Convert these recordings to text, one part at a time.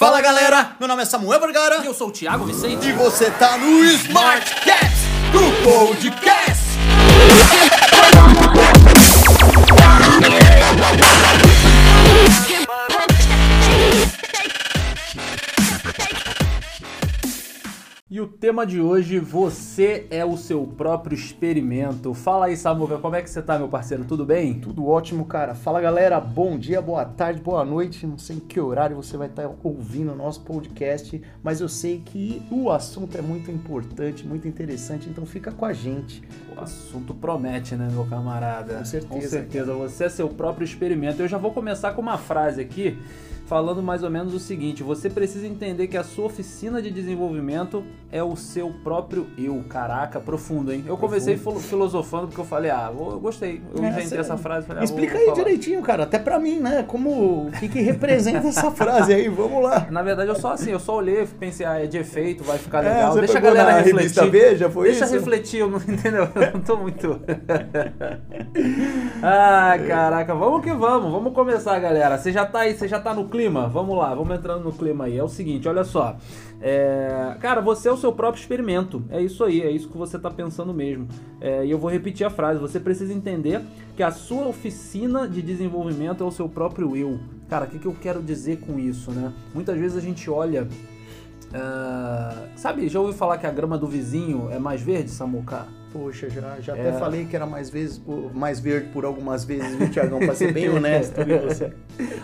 Fala galera, meu nome é Samuel Vergara E eu sou o Thiago Vicente. e você tá no Smartcast do Podcast. E o tema de hoje, você é o seu próprio experimento. Fala aí, Samuel, como é que você tá, meu parceiro? Tudo bem? Tudo ótimo, cara. Fala galera, bom dia, boa tarde, boa noite. Não sei em que horário você vai estar ouvindo o nosso podcast, mas eu sei que o assunto é muito importante, muito interessante, então fica com a gente. O assunto promete, né, meu camarada? Com certeza, Com certeza, você é seu próprio experimento. Eu já vou começar com uma frase aqui, falando mais ou menos o seguinte: você precisa entender que a sua oficina de desenvolvimento é o seu próprio eu. Caraca, profundo, hein? Eu comecei filo- filosofando porque eu falei, ah, eu gostei. Eu É, inventei essa frase. Falei, ah, Explica aí falar. direitinho, cara, até pra mim, né? Como o que, que representa essa frase aí? Vamos lá. Na verdade, eu só assim, eu só olhei, pensei, ah, é de efeito, vai ficar É, legal. você Deixa a galera refletir. Veja, foi Deixa isso? refletir, eu não entendeu? Eu não tô muito. ah, caraca, vamos que vamos, vamos começar, galera. Você já tá aí, você já tá no clima? Vamos lá, vamos entrando no clima aí. É o seguinte, olha só. É, Cara, você é o seu próprio experimento. É isso aí, é isso que você tá pensando mesmo. É, E eu vou repetir a frase. Você precisa entender que a sua oficina de desenvolvimento é o seu próprio eu. Cara, o que, que eu quero dizer com isso, né? Muitas vezes a gente olha ah, sabe, já ouviu falar que a grama do vizinho é mais verde, Samuca? Poxa, já, já É. até falei que era mais, vezes, mais verde por algumas vezes, viu, Tiagão? Pra ser bem honesto, viu, você?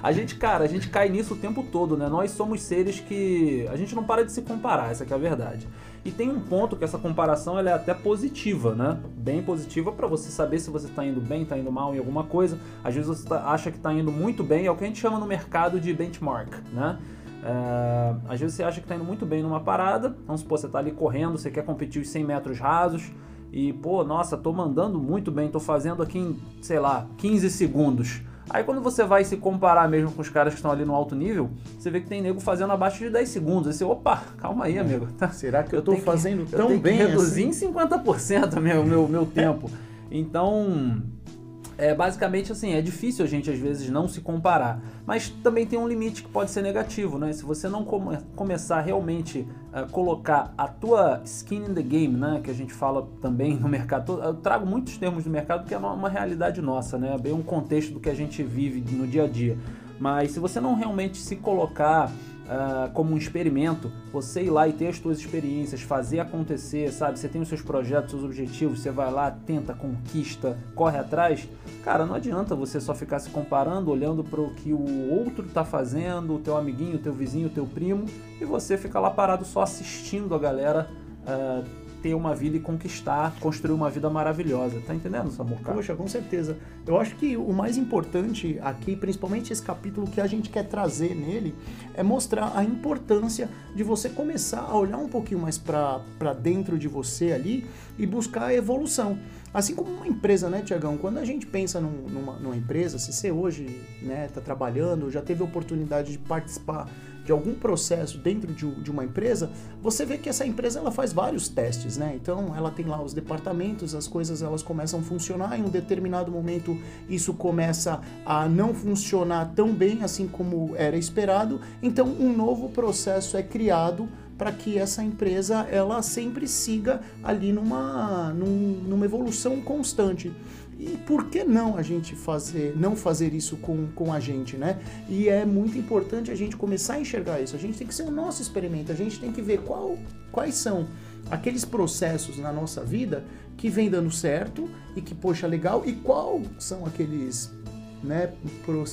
A gente, cara, a gente cai nisso o tempo todo, né? Nós somos seres que a gente não para de se comparar, essa que é a verdade. E tem um ponto que essa comparação ela é até positiva, né? Bem positiva pra você saber se você tá indo bem, tá indo mal em alguma coisa. Às vezes você tá- acha que tá indo muito bem, é o que a gente chama no mercado de benchmark, né? É, às vezes você acha que tá indo muito bem numa parada, vamos supor, você tá ali correndo, você quer competir os 100 metros rasos, e pô, nossa, tô mandando muito bem, tô fazendo aqui em, sei lá, 15 segundos. Aí quando você vai se comparar mesmo com os caras que estão ali no alto nível, você vê que tem nego fazendo abaixo de 10 segundos. Aí você, opa, calma aí, amigo. Tá- Será que eu, tô tenho que- fazendo eu tão tenho bem que reduzir assim? em 50% meu, meu, meu tempo. Então, é basicamente assim, é difícil a gente às vezes não se comparar, mas também tem um limite que pode ser negativo, né? Se você não come- começar realmente a colocar a tua skin in the game, né, que a gente fala também no mercado, eu trago muitos termos do mercado porque é uma, uma realidade nossa, né? É bem um contexto do que a gente vive no dia a dia. Mas se você não realmente se colocar ah, como um experimento, você ir lá e ter as suas experiências, fazer acontecer, sabe? Você tem os seus projetos, seus objetivos, você vai lá, tenta, conquista, corre atrás. Cara, não adianta você só ficar se comparando, olhando para o que o outro tá fazendo, o teu amiguinho, o teu vizinho, o teu primo, e você fica lá parado só assistindo a galera ah, ter uma vida e conquistar, construir uma vida maravilhosa. Tá entendendo, Samuca? Poxa, com certeza. Eu acho que o mais importante aqui, principalmente esse capítulo que a gente quer trazer nele, é mostrar a importância de você começar a olhar um pouquinho mais para dentro de você ali e buscar a evolução. Assim como uma empresa, né, Tiagão? Quando a gente pensa num- numa, numa empresa, se você hoje né, tá trabalhando, já teve oportunidade de participar de algum processo dentro de, de uma empresa, você vê que essa empresa ela faz vários testes, né? Então ela tem lá os departamentos, as coisas elas começam a funcionar, em um determinado momento isso começa a não funcionar tão bem assim como era esperado, então um novo processo é criado para que essa empresa ela sempre siga ali numa, num- numa evolução constante. E por que não a gente fazer, não fazer isso com, com a gente, né? E é muito importante a gente começar a enxergar isso. A gente tem que ser o nosso experimento, a gente tem que ver qual, quais são aqueles processos na nossa vida que vem dando certo e que, poxa, legal, e qual são aqueles né,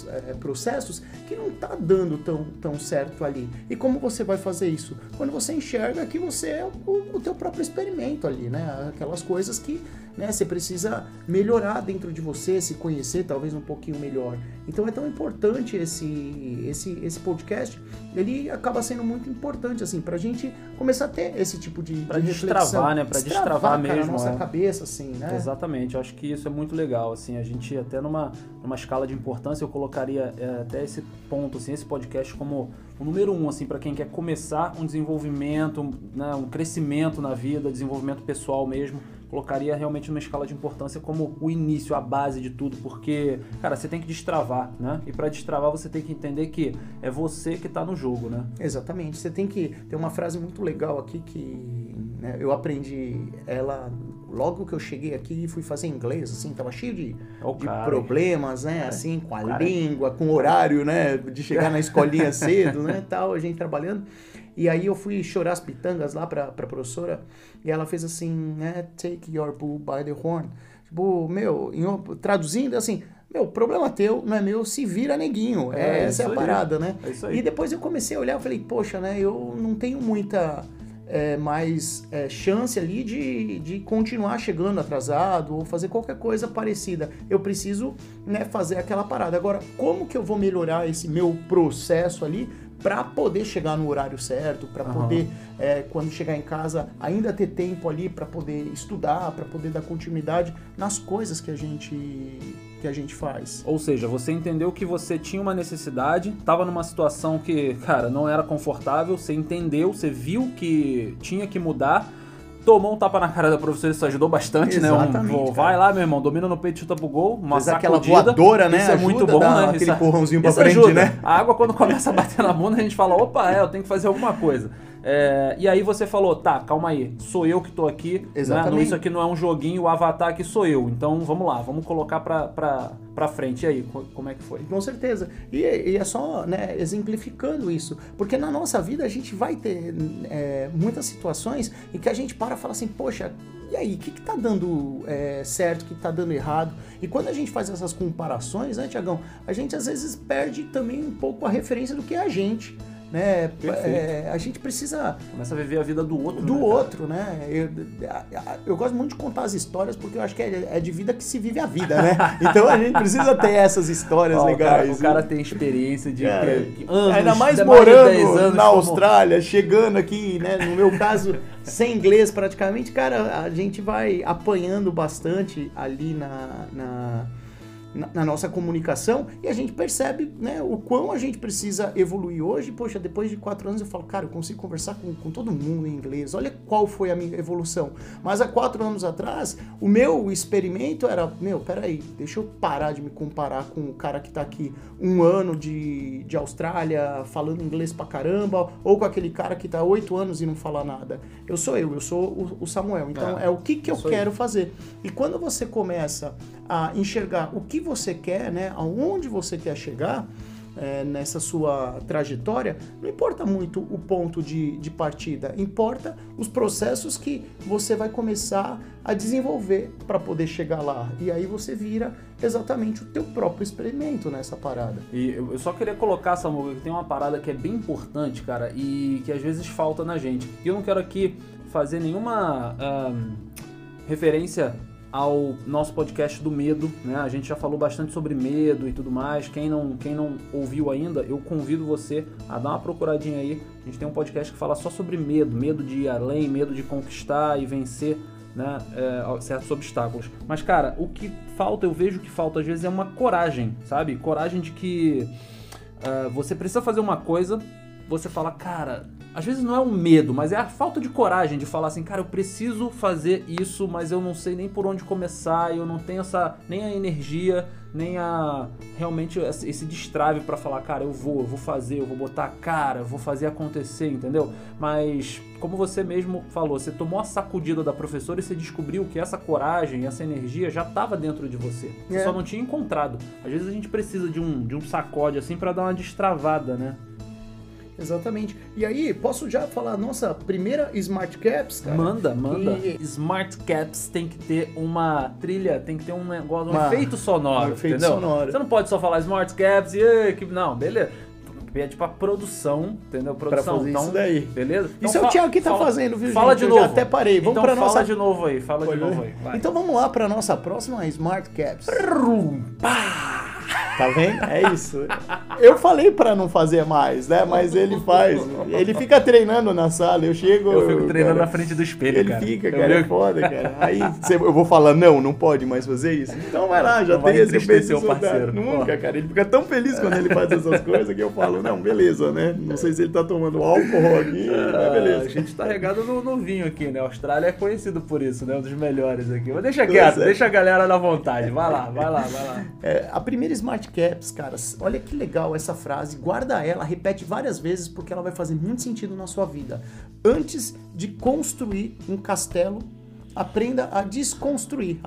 é, processos que não tá dando tão, tão certo ali. E como você vai fazer isso? Quando você enxerga que você é o, o teu próprio experimento ali, né? Aquelas coisas que né, você precisa melhorar dentro de você, se conhecer talvez um pouquinho melhor. Então é tão importante esse, esse, esse podcast, ele acaba sendo muito importante, assim, pra gente começar a ter esse tipo de, Pra de destravar, reflexão. né? Pra destravar cara, mesmo, a nossa é. cabeça, assim, né? Exatamente, eu acho que isso é muito legal, assim, a gente até numa, numa escala de importância eu colocaria é, até esse ponto, assim, esse podcast como o número um, assim, para quem quer começar um desenvolvimento, né, um crescimento na vida, desenvolvimento pessoal mesmo, colocaria realmente numa escala de importância como o início, a base de tudo, porque, cara, você tem que destravar, né? E para destravar você tem que entender que é você que tá no jogo, né? Exatamente. Você tem que. Tem uma frase muito legal aqui que né, eu aprendi ela logo que eu cheguei aqui e fui fazer inglês, assim, tava cheio de, Ó o de problemas, né? Assim, com a cara. língua, com o horário, né? De chegar na escolinha cedo, né? Tal, a gente trabalhando. E aí eu fui chorar as pitangas lá pra, pra professora e ela fez assim, né? Take your bull by the horn. Tipo, meu, em traduzindo assim, meu, problema teu, não é meu, se vira neguinho. É, É, essa é a aí. parada, né? É isso aí. E depois eu comecei a olhar e falei, poxa, né? Eu não tenho muita é, mais é, chance ali de, de continuar chegando atrasado ou fazer qualquer coisa parecida. Eu preciso né, fazer aquela parada. Agora, como que eu vou melhorar esse meu processo ali para poder chegar no horário certo, para Aham. poder, é, quando chegar em casa, ainda ter tempo ali para poder estudar, para poder dar continuidade nas coisas que a gente, que a gente faz. Ou seja, você entendeu que você tinha uma necessidade, estava numa situação que, cara, não era confortável, você entendeu, você viu que tinha que mudar, tomou um tapa na cara da professora, isso ajudou bastante, né? Um, Exatamente, pô, cara. vai lá, meu irmão, domina no peito, chuta pro gol, uma Fez aquela voadora, né? Isso é muito bom, né? aquele Isso- empurrãozinho pra frente, ajuda. né? A água, quando começa a bater na bunda, a gente fala, opa, é, eu tenho que fazer alguma coisa. É, e aí você falou, tá, calma aí, sou eu que tô aqui, né? Exatamente. Não, isso aqui não é um joguinho, o avatar aqui sou eu. Então vamos lá, vamos colocar pra, pra, pra frente. E aí, co- como é que foi? Com certeza. E, e é só né, exemplificando isso. Porque na nossa vida a gente vai ter é, muitas situações em que a gente para e fala assim, poxa, e aí, o que, que tá dando é, certo, o que tá dando errado? E quando a gente faz essas comparações, né, Tiagão, a gente às vezes perde também um pouco a referência do que é a gente. Né? É, a gente precisa Começa a viver a vida do outro. do né, outro, né? Eu, eu gosto muito de contar as histórias porque eu acho que é, é de vida que se vive a vida, né? Então a gente precisa ter essas histórias Ó, o cara- legais. O cara, tem experiência de que anos, ainda mais morando 10 anos na como- Austrália, chegando aqui, né? No meu caso, sem inglês praticamente, cara, a gente vai apanhando bastante ali na, na, na- na nossa comunicação e a gente percebe né, o quão a gente precisa evoluir hoje. Poxa, depois de quatro anos eu falo, cara, eu consigo conversar com, com todo mundo em inglês. Olha qual foi a minha evolução. Mas há quatro anos atrás, o meu experimento era, meu, peraí, deixa eu parar de me comparar com o cara que tá aqui um ano de, de Austrália falando inglês pra caramba, ou com aquele cara que tá oito anos e não fala nada. Eu sou eu, eu sou o, o Samuel. Então É, é, o que, que eu aí. quero fazer. E quando você começa a enxergar o que você quer, né, aonde você quer chegar é, nessa sua trajetória, não importa muito o ponto de, de partida, importa os processos que você vai começar a desenvolver para poder chegar lá. E aí você vira exatamente o teu próprio experimento nessa parada. E eu só queria colocar, Samuel, que tem uma parada que é bem importante, cara, e que às vezes falta na gente. E eu não quero aqui fazer nenhuma referência ao nosso podcast do medo, né? A gente já falou bastante sobre medo e tudo mais. Quem não, quem não ouviu ainda, eu convido você a dar uma procuradinha aí. A gente tem um podcast que fala só sobre medo, medo de ir além, medo de conquistar e vencer né, é, certos obstáculos. Mas, cara, o que falta, eu vejo que falta às vezes é uma coragem, sabe? Coragem de que ah, você precisa fazer uma coisa, você fala, cara, às vezes não é um medo, mas é a falta de coragem de falar assim, cara, eu preciso fazer isso, mas eu não sei nem por onde começar, eu não tenho essa nem a energia, nem a realmente esse destrave pra falar, cara, eu vou, eu vou fazer, eu vou botar a cara, eu vou fazer acontecer, entendeu? Mas como você mesmo falou, você tomou a sacudida da professora e você descobriu que essa coragem, essa energia já estava dentro de você. Você É. só não tinha encontrado. Às vezes a gente precisa de um, de um sacode assim pra dar uma destravada, né? Exatamente. E aí, posso já falar a nossa primeira Smart Caps, cara? Manda, manda. E- Smart Caps tem que ter uma trilha, tem que ter um negócio, um Uma- efeito sonoro, um efeito entendeu? sonoro. Você não pode só falar Smart Caps e "Ê, que não, beleza. Pede pra produção, entendeu? Produção, fazer então, isso daí. beleza? Então Isso é o Thiago que tá fala- fazendo, viu, Fala gente? de Eu novo. já até parei. Vamos então pra fala nossa- de novo aí, fala de Olha, novo aí. vai. Então vamos lá para nossa próxima Smart Caps. Pá! Tá vendo? É isso. Eu falei para não fazer mais, né? Mas ele faz. Ele fica treinando na sala. Eu chego. Eu fico treinando cara, na frente do espelho, ele cara. fica, Eu cara. É foda, cara. Aí cê- eu vou falar, não, não pode mais fazer isso. Então vai lá, já Não tem esse resultado. parceiro. Nunca, cara. Ele fica tão feliz quando ele faz essas coisas que eu falo, não, beleza, né? Não sei se ele tá tomando álcool aqui, mas Ah, beleza. A gente tá regado no, no vinho aqui, né? A Austrália é conhecido por isso, né? Um dos melhores aqui. Mas deixa quieto, certo. deixa a galera na vontade. Vai lá, vai lá, vai lá. É, a primeira Smart Caps, cara, olha que legal essa frase, guarda ela, repete várias vezes porque ela vai fazer muito sentido na sua vida. Antes de construir um castelo, aprenda a desconstruir,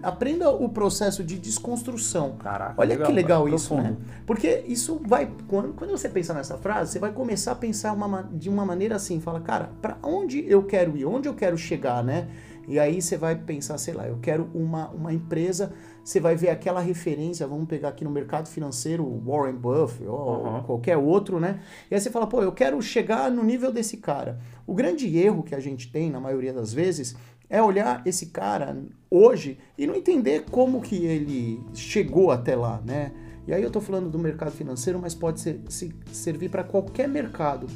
aprenda o processo de desconstrução. Caraca, Olha legal, que legal cara, isso, né? profundo. Porque isso vai, quando, quando você pensa nessa frase, você vai começar a pensar uma ma- de uma maneira assim, fala, cara, para onde eu quero ir, onde eu quero chegar, né? E aí você vai pensar, sei lá, eu quero uma, uma empresa, você vai ver aquela referência, vamos pegar aqui no mercado financeiro, Warren Buffett ou Uhum. qualquer outro, né? E aí você fala, pô, eu quero chegar no nível desse cara. O grande erro que a gente tem, na maioria das vezes, é olhar esse cara hoje e não entender como que ele chegou até lá, né? E aí eu tô falando do mercado financeiro, mas pode ser, se servir para qualquer mercado.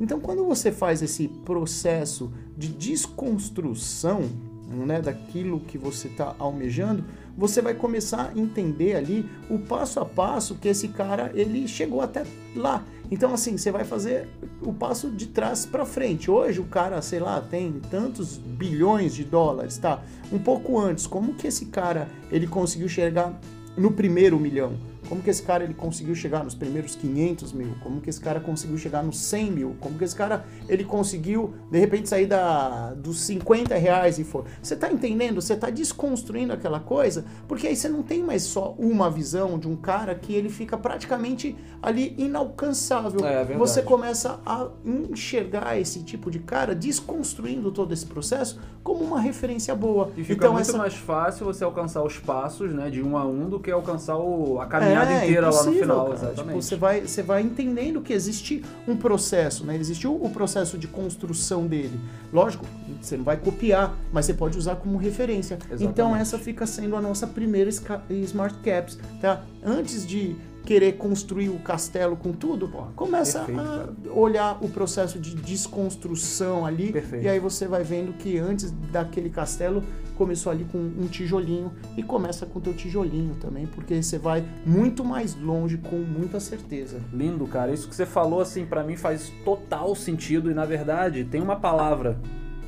Então, quando você faz esse processo de desconstrução né, daquilo que você está almejando, você vai começar a entender ali o passo a passo que esse cara ele chegou até lá. Então, assim, você vai fazer o passo de trás para frente. Hoje o cara, sei lá, tem tantos bilhões de dólares, tá? Um pouco antes, como que esse cara ele conseguiu chegar no primeiro milhão? Como que esse cara ele conseguiu chegar nos primeiros 500 mil? Como que esse cara conseguiu chegar nos 100 mil? Como que esse cara ele conseguiu de repente sair da, dos 50 reais e for? Você tá entendendo? Você tá desconstruindo aquela coisa? Porque aí você não tem mais só uma visão de um cara que ele fica praticamente ali inalcançável. É, é. Você começa a enxergar esse tipo de cara desconstruindo todo esse processo como uma referência boa. E fica então muito essa mais fácil você alcançar os passos, né, de um a um, do que alcançar o, a caminhada inteira lá no final. cara. Exatamente. Tipo, você vai, você vai entendendo que existe um processo, né? Existiu o processo de construção dele. Lógico, você não vai copiar, mas você pode usar como referência. Exatamente. Então essa fica sendo a nossa primeira Smart Caps, tá? Antes de querer construir o castelo com tudo, começa perfeito, a cara. olhar o processo de desconstrução ali Perfeito. e aí você vai vendo que antes daquele castelo começou ali com um tijolinho e começa com o teu tijolinho também, porque você vai muito mais longe com muita certeza. Lindo, cara. Isso que você falou, assim, pra mim faz total sentido e, na verdade, tem uma palavra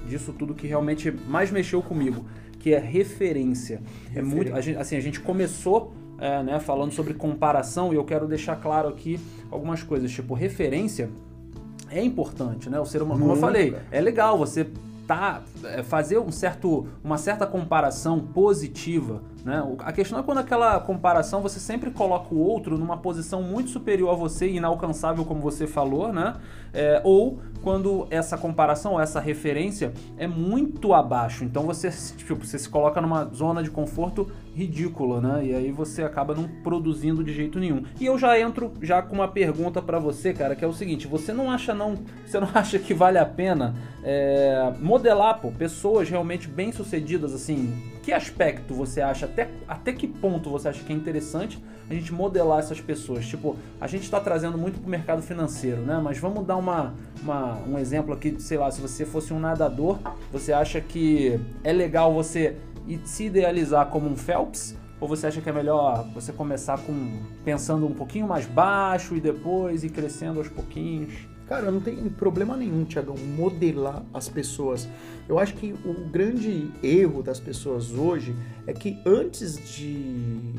disso tudo que realmente mais mexeu comigo, que é referência. É muito, a gente, assim, a gente começou, é, né, falando sobre comparação e eu quero deixar claro aqui algumas coisas, tipo, referência é importante, né? O ser humano, como eu falei, é legal você tá é, fazer um certo, uma certa comparação positiva, né? A questão é quando aquela comparação você sempre coloca o outro numa posição muito superior a você, inalcançável como você falou, né? É, ou quando essa comparação, ou essa referência é muito abaixo, então você, tipo, você se coloca numa zona de conforto ridícula, né? E aí você acaba não produzindo de jeito nenhum. E eu já entro já com uma pergunta pra você, cara, que é o seguinte: você não acha não, você não acha que vale a pena é, modelar, pô, pessoas realmente bem sucedidas, assim? Que aspecto você acha? Até, até que ponto você acha que é interessante a gente modelar essas pessoas? Tipo, a gente está trazendo muito pro mercado financeiro, né? Mas vamos dar uma, uma- um exemplo aqui, sei lá, se você fosse um nadador, você acha que é legal você i- se idealizar como um Phelps? Ou você acha que é melhor você começar com pensando um pouquinho mais baixo e depois ir crescendo aos pouquinhos? Cara, não tem problema nenhum, Tiagão, modelar as pessoas. Eu acho que o grande erro das pessoas hoje é que antes de.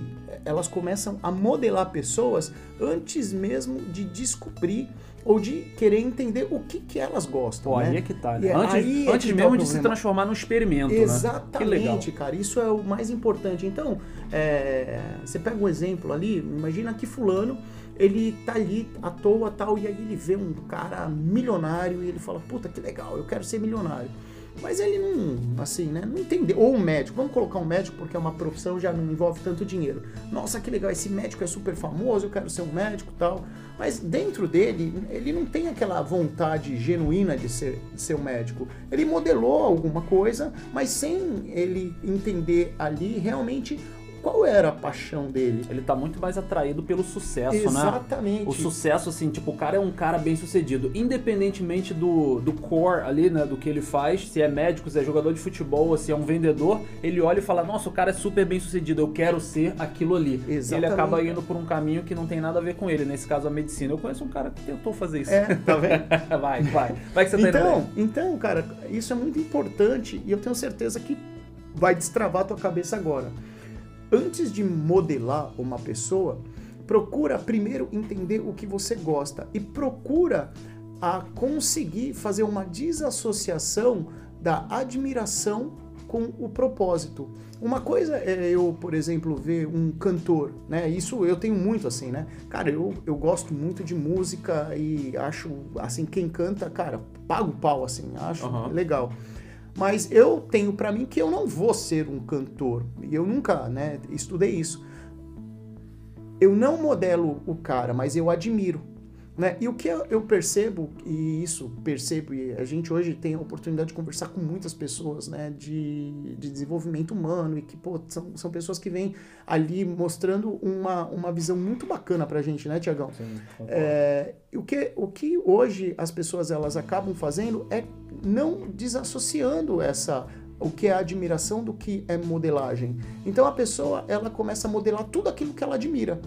Elas começam a modelar pessoas antes mesmo de descobrir ou de querer entender o que, que elas gostam. Pô, né? aí é que tá, né? é- Antes, aí é antes tá mesmo o de se transformar num experimento, né? Exatamente, cara. Isso é o mais importante. Então, é, você pega um exemplo ali, imagina que fulano, ele tá ali à toa tal, e aí ele vê um cara milionário e ele fala, puta, que legal, eu quero ser milionário. Mas ele não, assim, né, não entendeu. Ou um médico, vamos colocar um médico porque é uma profissão já não envolve tanto dinheiro. Nossa, que legal, esse médico é super famoso, eu quero ser um médico tal. Mas dentro dele, ele não tem aquela vontade genuína de ser, de ser um médico. Ele modelou alguma coisa, mas sem ele entender ali realmente qual era a paixão dele? Ele tá muito mais atraído pelo sucesso, né? Exatamente. O sucesso, assim, tipo, o cara é um cara bem sucedido. Independentemente do, do core ali, né? Do que ele faz, se é médico, se é jogador de futebol, se é um vendedor, ele olha e fala, nossa, o cara é super bem sucedido, eu quero ser aquilo ali. Exatamente. Ele acaba indo por um caminho que não tem nada a ver com ele, nesse caso a medicina. Eu conheço um cara que tentou fazer isso. É, tá vendo? vai, vai. Vai que você tá indo Então, bem. então, cara, isso é muito importante e eu tenho certeza que vai destravar a tua cabeça agora. Antes de modelar uma pessoa, procura primeiro entender o que você gosta e procura a conseguir fazer uma desassociação da admiração com o propósito. Uma coisa é eu, por exemplo, ver um cantor, né? Isso eu tenho muito assim, né? Cara, eu, eu gosto muito de música e acho, assim, quem canta, cara, paga o pau, assim, acho Aham. legal. Mas eu tenho pra mim que eu não vou ser um cantor. E eu nunca, né, estudei isso. Eu não modelo o cara, mas eu admiro. Né? E o que eu percebo, e isso percebo, e a gente hoje tem a oportunidade de conversar com muitas pessoas né, de, de desenvolvimento humano, e que pô, são, são pessoas que vêm ali mostrando uma, uma visão muito bacana pra gente, né, Tiagão? É, o, que, o que hoje as pessoas elas acabam fazendo é não desassociando essa o que é admiração do que é modelagem. Então a pessoa ela começa a modelar tudo aquilo que ela admira.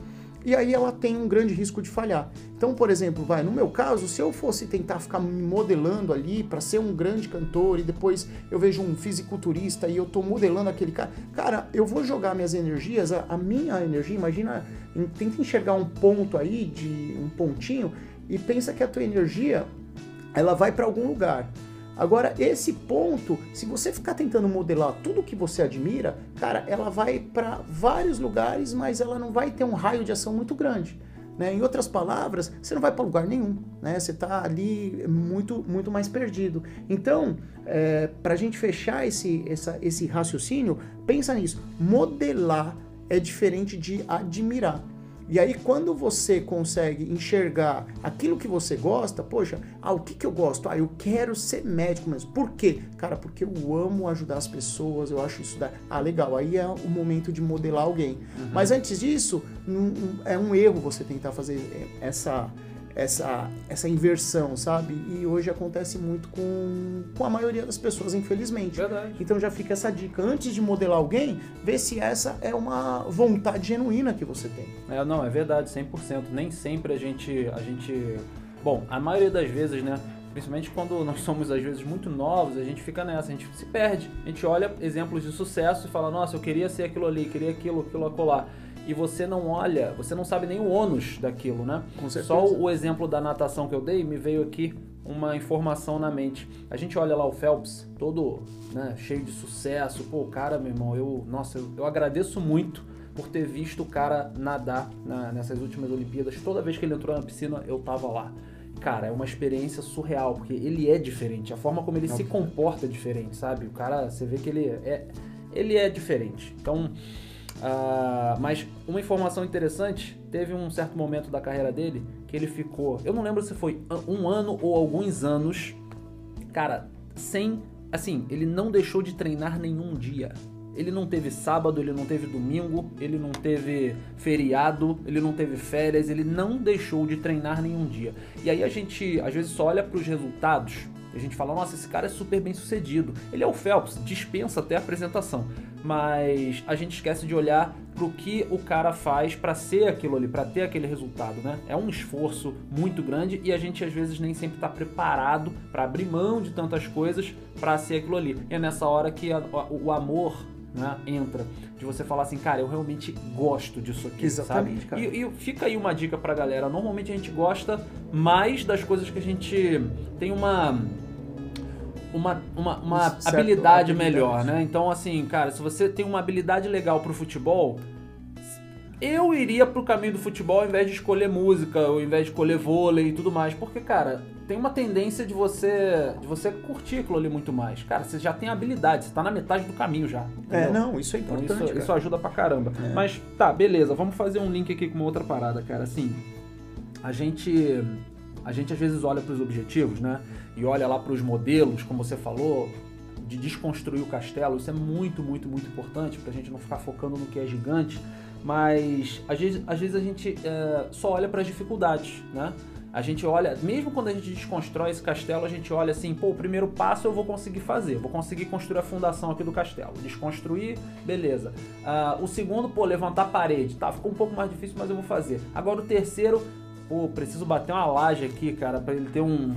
E aí ela tem um grande risco de falhar. Então, por exemplo, vai, no meu caso, se eu fosse tentar ficar me modelando ali para ser um grande cantor e depois eu vejo um fisiculturista e eu tô modelando aquele cara, cara, eu vou jogar minhas energias, a, a minha energia, imagina, tenta enxergar um ponto aí de um pontinho e pensa que a tua energia ela vai para algum lugar. Agora, esse ponto, se você ficar tentando modelar tudo que você admira, cara, ela vai para vários lugares, mas ela não vai ter um raio de ação muito grande. Né? Em outras palavras, você não vai para lugar nenhum, né? Você está ali muito, muito mais perdido. Então, para a gente fechar esse, essa- esse raciocínio, pensa nisso. Modelar é diferente de admirar. E aí, quando você consegue enxergar aquilo que você gosta, poxa, ah, o que, que eu gosto? Ah, eu quero ser médico mesmo. Por quê? Cara, porque eu amo ajudar as pessoas, eu acho isso da. Ah, legal, aí é o momento de modelar alguém. Mas antes disso, é um erro você tentar fazer essa. Essa, essa inversão, sabe? E hoje acontece muito com, com a maioria das pessoas, infelizmente. Verdade. Então já fica essa dica. Antes de modelar alguém, vê se essa é uma vontade genuína que você tem. É, não, é verdade, 100%. Nem sempre a gente, a gente... Bom, a maioria das vezes, né? Principalmente quando nós somos, às vezes, muito novos, a gente fica nessa, a gente se perde. A gente olha exemplos de sucesso e fala, nossa, eu queria ser aquilo ali, queria aquilo, aquilo acolá. E você não olha, você não sabe nem o ônus daquilo, né? Com certeza. Só o exemplo da natação que eu dei, me veio aqui uma informação na mente. A gente olha lá o Phelps, todo né, cheio de sucesso. Pô, cara, meu irmão, eu, nossa, eu, eu agradeço muito por ter visto o cara nadar na- nessas últimas Olimpíadas. Toda vez que ele entrou na piscina, eu tava lá. Cara, é uma experiência surreal, porque ele é diferente. A forma como ele se comporta é diferente, sabe? O cara, você vê que ele é, ele é diferente. Então, ah, mas uma informação interessante, teve um certo momento da carreira dele que ele ficou, eu não lembro se foi um ano ou alguns anos, cara, sem, assim, ele não deixou de treinar nenhum dia. Ele não teve sábado, ele não teve domingo, ele não teve feriado, ele não teve férias, ele não deixou de treinar nenhum dia. E aí a gente às vezes só olha para os resultados a gente fala, nossa, esse cara é super bem sucedido. Ele é o Phelps, dispensa até a apresentação. Mas a gente esquece de olhar pro que o cara faz para ser aquilo ali, para ter aquele resultado, né? É um esforço muito grande e a gente às vezes nem sempre tá preparado para abrir mão de tantas coisas para ser aquilo ali. E é nessa hora que a- o amor né, entra. De você falar assim, cara, eu realmente gosto disso aqui. Exatamente, sabe? cara. E, e fica aí uma dica pra galera. Normalmente a gente gosta mais das coisas que a gente tem uma. Uma, uma, uma habilidade habilidade. melhor, né? Então, assim, cara, se você tem uma habilidade legal pro futebol, eu iria pro caminho do futebol ao invés de escolher música, ao invés de escolher vôlei e tudo mais. Porque, cara, tem uma tendência de você de você curtir aquilo ali muito mais. Cara, você já tem habilidade, você tá na metade do caminho já. É, entendeu? não, isso é Então importante. isso, cara. isso ajuda pra caramba. É. Mas tá, beleza, vamos fazer um link aqui com uma outra parada, cara. Assim, a gente a gente às vezes olha pros objetivos, né? E olha lá pros modelos, como você falou. de desconstruir o castelo, isso é muito, muito, muito importante pra gente não ficar focando no que é gigante, mas às vezes, às vezes a gente é, só olha para as dificuldades, né? A gente olha, mesmo quando a gente desconstrói esse castelo, a gente olha assim, pô, o primeiro passo eu vou conseguir fazer, vou conseguir construir a fundação aqui do castelo. Desconstruir, beleza. Uh, o segundo, pô, levantar a parede, tá, ficou um pouco mais difícil, mas eu vou fazer. Agora o terceiro, pô, preciso bater uma laje aqui, cara, para ele ter um,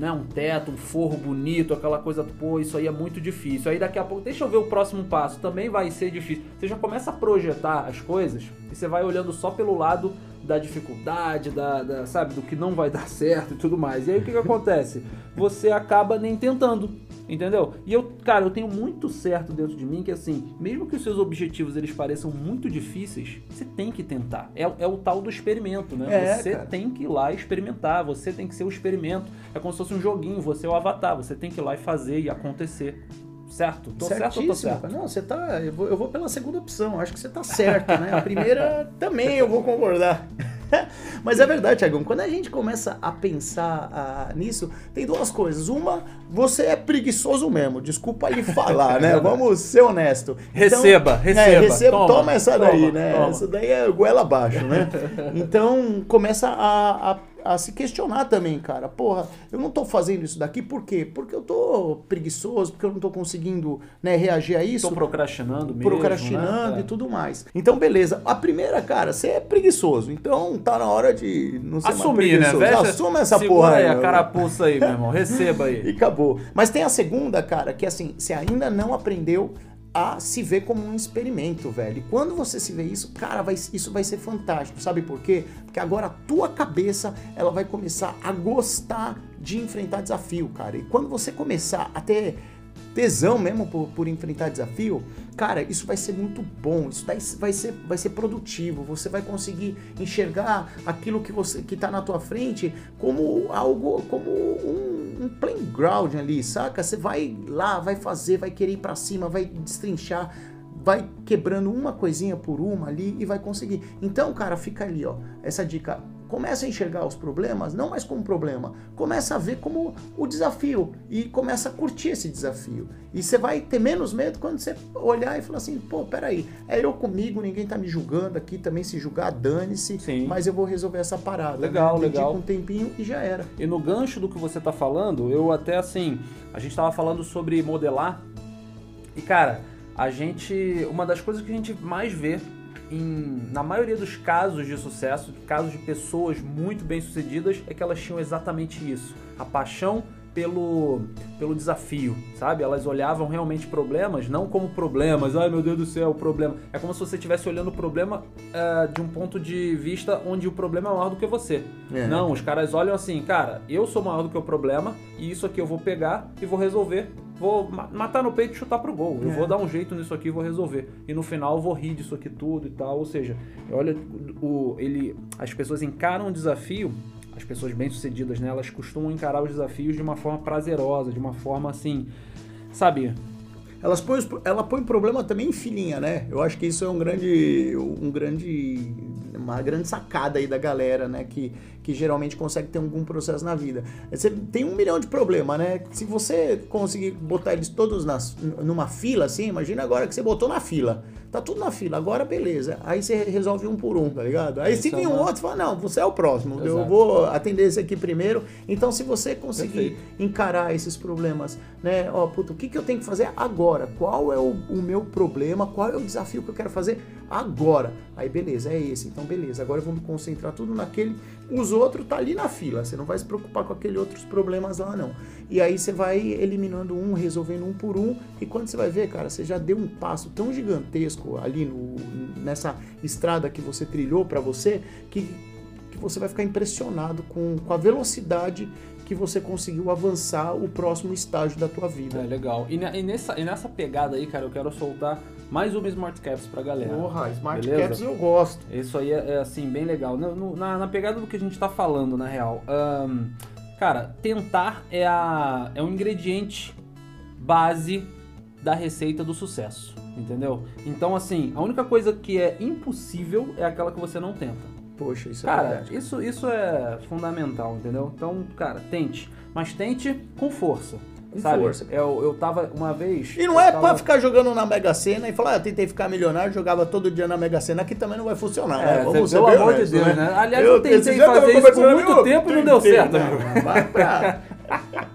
né, um teto, um forro bonito, aquela coisa, pô, isso aí é muito difícil. Aí daqui a pouco, deixa eu ver o próximo passo, também vai ser difícil. Você já começa a projetar as coisas e você vai olhando só pelo lado da dificuldade, da, da, sabe, do que não vai dar certo e tudo mais. E aí o que, que acontece? Você acaba nem tentando, entendeu? E eu, cara, eu tenho muito certo dentro de mim que assim, mesmo que os seus objetivos eles pareçam muito difíceis, você tem que tentar. É, é o tal do experimento, né? É, você cara. tem que ir lá experimentar, você tem que ser o experimento. É como se fosse um joguinho, você é o avatar, você tem que ir lá e fazer e acontecer. Certo? Tô certo ou tô certo? Não, você tá. Eu vou, eu vou, pela segunda opção. Acho que você tá certo, né? A primeira também eu vou concordar. Mas é verdade, Thiagão. Quando a gente começa a pensar ah, nisso, tem duas coisas. Uma, você é preguiçoso mesmo. Desculpa lhe falar, né? Vamos ser honesto. Então, receba, receba. É, receba toma, toma essa daí, toma, né? Toma. Essa daí é goela abaixo, né? Então, começa a, a a se questionar também, cara. Porra, eu não tô fazendo isso daqui por quê? Porque eu tô preguiçoso, porque eu não tô conseguindo né, reagir a isso. Tô procrastinando mesmo. Procrastinando né? e tudo mais. Então, beleza. A primeira, cara, você é preguiçoso. Então tá na hora de não Assumir, né? Veja, Assuma essa porra aí. a carapuça aí, meu irmão. Receba aí. e acabou. Mas tem a segunda, cara, que assim, você ainda não aprendeu a se ver como um experimento, velho. E quando você se vê isso, cara, vai, isso vai ser fantástico. Sabe por quê? Porque agora a tua cabeça ela vai começar a gostar de enfrentar desafio, cara. E quando você começar a ter tesão mesmo por, por, enfrentar desafio, cara, isso vai ser muito bom, isso vai, ser, vai ser produtivo, você vai conseguir enxergar aquilo que você que tá na tua frente como algo, como um, um playground ali, saca? Você vai lá, vai fazer, vai querer ir para cima, vai destrinchar, vai quebrando uma coisinha por uma ali e vai conseguir. Então, cara, fica ali, ó, essa dica começa a enxergar os problemas não mais como problema, começa a ver como o desafio e começa a curtir esse desafio. E você vai ter menos medo quando você olhar e falar assim, pô, peraí, é eu comigo, ninguém tá me julgando aqui, também se julgar, dane-se, mas eu vou resolver essa parada. Legal, né? legal. um tempinho e já era. E no gancho do que você tá falando, eu até assim, a gente tava falando sobre modelar e cara, a gente, uma das coisas que a gente mais vê em, na maioria dos casos de sucesso, casos de pessoas muito bem sucedidas, é que elas tinham exatamente isso: a paixão pelo, pelo desafio, sabe? Elas olhavam realmente problemas não como problemas, ai meu Deus do céu, o problema. É como se você estivesse olhando o problema uh, de um ponto de vista onde o problema é maior do que você. É. Não, os caras olham assim, cara, eu sou maior do que o problema e isso aqui eu vou pegar e vou resolver vou matar no peito e chutar pro gol. Eu vou é. dar um jeito nisso aqui e vou resolver. E no final eu vou rir disso aqui tudo e tal. Ou seja, olha, o, ele, as pessoas encaram o desafio, as pessoas bem-sucedidas, né? Elas costumam encarar os desafios de uma forma prazerosa, de uma forma assim, sabe? Elas põem, ela põe problema também em filhinha, né? Eu acho que isso é um grande, um grande, uma grande sacada aí da galera, né? Que que geralmente consegue ter algum processo na vida. Você tem um milhão de problemas, né? Se você conseguir botar eles todos nas, numa fila, assim, imagina agora que você botou na fila. Tá tudo na fila, agora beleza. Aí você resolve um por um, tá ligado? Aí se vir um outro, fala, não, você é o próximo, Exato. eu vou atender esse aqui primeiro. Então, se você conseguir Perfeito. encarar esses problemas, né? Ó, puta, o que, que eu tenho que fazer agora? Qual é o, o meu problema? Qual é o desafio que eu quero fazer agora? Aí beleza, é esse. Então, beleza, agora eu vou me concentrar tudo naquele os outros tá ali na fila. Você não vai se preocupar com aqueles outros problemas lá, não. E aí você vai eliminando um, resolvendo um por um. E quando você vai ver, cara, você já deu um passo tão gigantesco ali no, nessa estrada que você trilhou para você que, que você vai ficar impressionado com, com a velocidade que você conseguiu avançar o próximo estágio da tua vida. É legal. E, e, nessa, e nessa pegada aí, cara, eu quero soltar mais uma Smart Caps pra galera. Porra, Smart beleza? Caps eu gosto. Isso aí é, é assim, bem legal. No, na, na, pegada do que a gente tá falando, na real. Um, cara, tentar é, a, é um ingrediente base da receita do sucesso, entendeu? Então, assim, a única coisa que é impossível é aquela que você não tenta. Poxa, isso é cara, é verdade. Isso, isso é fundamental, entendeu? Então, cara, tente. Mas tente com força. Com sabe? força. Eu, eu tava uma vez. E não eu é tava- pra ficar jogando na Mega Sena e falar, ah, eu tentei ficar milionário, jogava todo dia na Mega Sena, aqui também não vai funcionar, É, né? Vamos pelo amor de honestos, Deus, né? Aliás, eu tentei dia tava fazer isso por muito "Meu, tempo e não deu tentei", certo, não, amigo. Vai pra...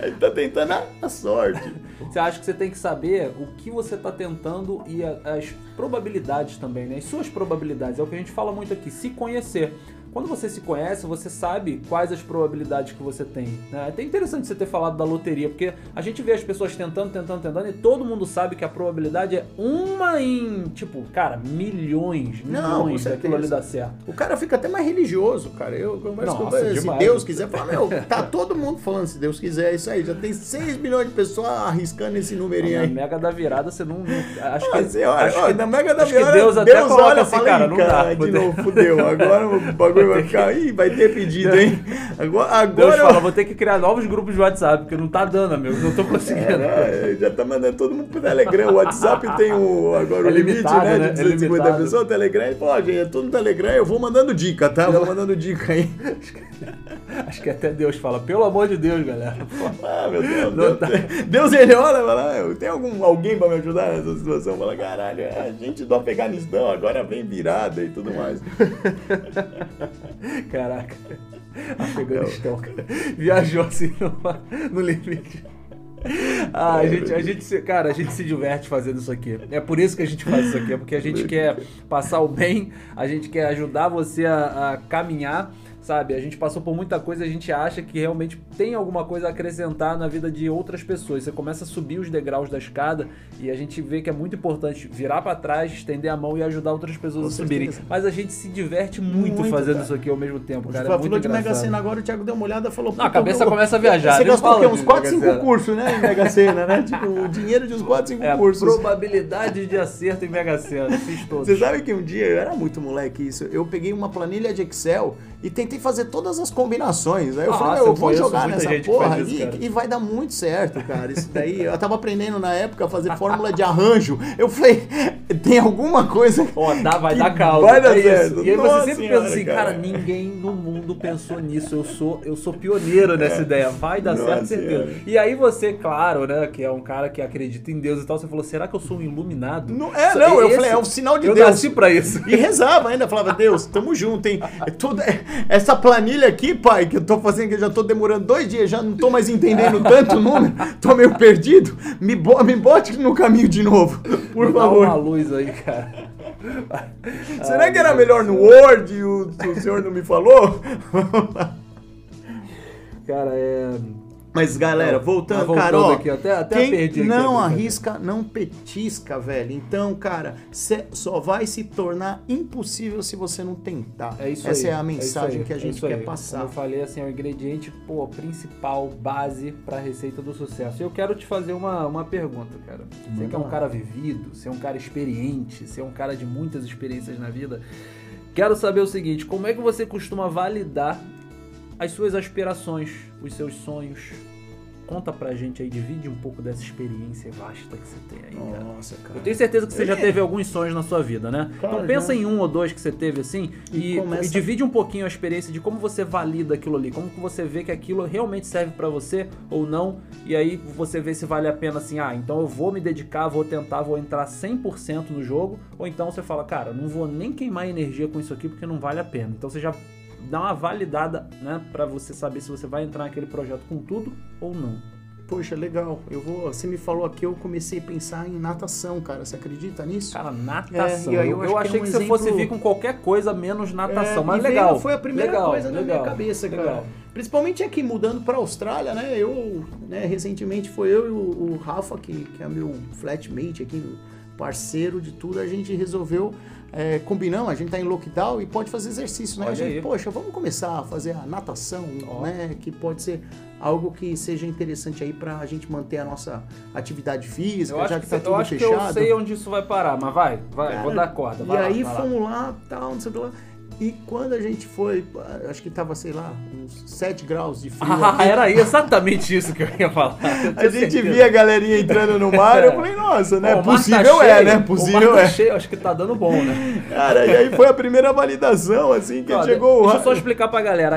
Ele tá tentando a, sorte. Você acha que você tem que saber o que você está tentando e a- as probabilidades também, né? As suas probabilidades. É o que a gente fala muito aqui, se conhecer. Quando você se conhece, você sabe quais as probabilidades que você tem. Né? É até interessante você ter falado da loteria, porque a gente vê as pessoas tentando, tentando, tentando, e todo mundo sabe que a probabilidade é uma em, tipo, cara, milhões, Não, milhões daquilo ali dar certo. O cara fica até mais religioso, cara. Eu converso com Nossa, ele. Se demais. Deus quiser, fala, meu, tá todo mundo falando, se Deus quiser, é isso aí. Já tem 6 milhões de pessoas arriscando esse numerinho Na aí. mega da virada, você não. não- acho que, olha, acho olha, que- na Mega da Virada, Deus até coloca olha assim, cara, "Ih, não dá. De novo, fudeu. Agora o bagulho vai ficar. Ih, vai ter pedido, hein? Agora. Deus agora fala, vou ter que criar novos grupos de WhatsApp, porque não tá dando, amigo. Não tô conseguindo. É, já tá mandando todo mundo pro Telegram. O WhatsApp tem o, agora É o limite, limitado, né? né? De É 250 limitado. pessoas. O Telegram, ó, gente, é tudo no Telegram. Eu vou mandando dica, tá? Eu vou mandando dica aí. Acho que até Deus fala, pelo amor de Deus, galera. Ah, meu Deus. Não Deus, tá. Deus ele olha e fala, ah, tem algum, alguém pra me ajudar nessa situação? Fala, caralho, é a gente do Afeganistão agora vem virada e tudo mais. Caraca. Afeganistão, cara. Viajou assim no, no limite. Ah, a gente, a gente, se- cara, a gente se diverte fazendo isso aqui. É por isso que a gente faz isso aqui, é porque a gente quer passar o bem, a gente quer ajudar você a, a caminhar, sabe? A gente passou por muita coisa, a gente acha que realmente tem alguma coisa a acrescentar na vida de outras pessoas. Você começa a subir os degraus da escada e a gente vê que é muito importante virar pra trás, estender a mão e ajudar outras pessoas a subirem. certeza. Mas a gente se diverte muito, Muito, fazendo cara. isso aqui ao mesmo tempo, cara. É Falou muito de Mega. Sena agora, o Thiago deu uma olhada e falou... Não, a "Puta, cabeça eu- começa a viajar. Você gastou? Uns de 4, Mega 5 Sena. cursos, né? Em Mega Sena, né? Tipo, o dinheiro de uns 4, 5 É, cursos. probabilidade de acerto em Mega Sena. Fiz todos. Você sabe que um dia, eu era muito moleque isso, eu peguei uma planilha de Excel e tentei fazer todas as combinações. Aí eu Nossa, falei, eu eu vou jogar nessa porra isso, e, e vai dar muito certo, cara. Isso daí, eu tava aprendendo na época a fazer fórmula de arranjo. Eu falei, tem alguma coisa... Ó, dá, vai dar caldo. vai dar é certo. E aí Nossa você sempre senhora, pensa assim, cara. cara. ninguém no mundo pensou nisso. Eu sou, eu sou pioneiro nessa ideia. Vai dar Nossa certo, certeza. senhora. E aí você, claro, né, que é um cara que acredita em Deus e tal, você falou, será que eu sou um iluminado? Não- é, não, eu esse- falei, é um sinal de eu Deus. nasci pra isso. E rezava ainda, falava, Deus, tamo junto, hein? É tudo, é- essa planilha aqui, pai, que eu tô fazendo, que eu já tô demorando dois dias, já não tô mais entendendo tanto número, tô meio perdido, me, bo me bote no caminho de novo, por Dá favor. uma luz aí, cara. Será Ai, que era melhor no Word e o, o senhor não me falou? Cara, é. Mas galera, voltando, cara, ó, aqui, até- até quem perdi aqui não brincadeira. arrisca, não petisca, velho. Então, cara, só vai se tornar impossível se você não tentar. É isso Essa aí, é a mensagem aí, que a é gente isso quer aí. passar. Como eu falei, assim, é o ingrediente pô, principal, base para a receita do sucesso. E eu quero te fazer uma, uma pergunta, cara. Você que é um cara vivido, você é um cara experiente, você é um cara de muitas experiências na vida. Quero saber o seguinte, como é que você costuma validar as suas aspirações, os seus sonhos? Conta pra gente aí, divide um pouco dessa experiência vasta que você tem aí, cara. Nossa, cara. Eu tenho certeza que você já É. teve alguns sonhos na sua vida, né? Cara, então pensa já. em um ou dois que você teve assim E e, começa- e divide um pouquinho a experiência de como você valida aquilo ali, como que você vê que aquilo realmente serve pra você ou não, e aí você vê se vale a pena assim, ah, então eu vou me dedicar, vou tentar, vou entrar 100% no jogo, ou então você fala, cara, não vou nem queimar energia com isso aqui porque não vale a pena. Então você já dá uma validada, né, Pra você saber se você vai entrar naquele projeto com tudo ou não. Poxa, legal. Eu vou. Você me falou aqui, eu comecei a pensar em natação, cara. Você acredita nisso? Cara, natação. É, e aí eu, eu eu que é achei um que você fosse exemplo- vir com qualquer coisa menos natação, É, mas veio- legal. Foi a primeira legal, coisa na legal, minha cabeça, cara. legal. Principalmente aqui, mudando pra Austrália, né? Eu, né, recentemente foi eu e o, o Rafa, que, que é meu flatmate aqui, parceiro de tudo, a gente resolveu, é, combinamos, a gente tá em lockdown e pode fazer exercício, né? Olha a gente, aí. poxa, vamos começar a fazer a natação, Ó. né? Que pode ser algo que seja interessante aí pra gente manter a nossa atividade física, Eu já que, que tá eu tudo acho que fechado. eu sei onde isso vai parar, mas vai, vai, Cara, vou dar corda. E lá, aí fomos lá, tal, não sei o que lá. E quando a gente foi, acho que tava, sei lá, uns 7 graus de frio. Ah, aqui, era exatamente isso que eu ia falar. Eu a gente certeza. via a galerinha entrando no mar, eu falei, nossa, né? Tá Possível é, cheio, né? o Possível mar tá é. cheio, acho que tá dando bom, né? Cara, e aí foi a primeira validação, assim, que Ó, chegou Deixa eu só explicar pra galera.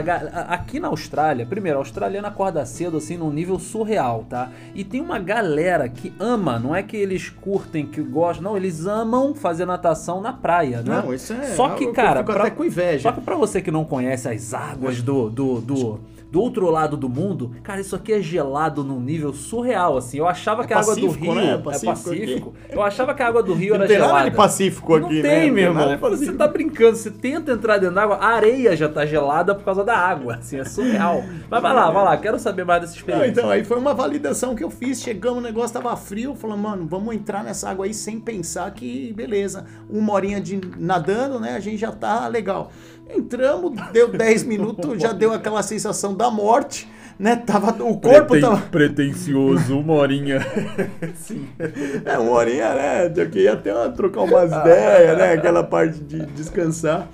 Aqui na Austrália, primeiro, a australiana acorda cedo, assim, num nível surreal, tá? E tem uma galera que ama, não é que eles curtem, que gostam, não, eles amam fazer natação na praia, né? Não, isso é. Só que, eu cara, fico pra- até com inveja. Só que pra você que não conhece as águas do, do, do, do outro lado do mundo, cara, isso aqui é gelado num nível surreal, assim. Eu achava É que a água do Rio né? é Pacífico Pacífico. Eu achava que a água do Rio Não era tem gelada. nada de Pacífico Não aqui, tem, né? meu irmão. Você tá brincando, você tenta entrar dentro da água, a areia já tá gelada por causa da água, assim, é surreal. Mas vai lá, vai lá, quero saber mais dessa Não, experiência. então, aí foi uma validação que eu fiz. Chegamos, o negócio tava frio. Falamos, mano, vamos entrar nessa água aí sem pensar que, beleza, uma horinha de nadando, né? A gente já tá legal. Entramos, deu 10 minutos, já deu aquela sensação da morte, né? Tava, o corpo tava. Pretencioso, uma horinha. É, uma horinha, né? Eu queria até trocar umas ideias, né? Aquela parte de descansar.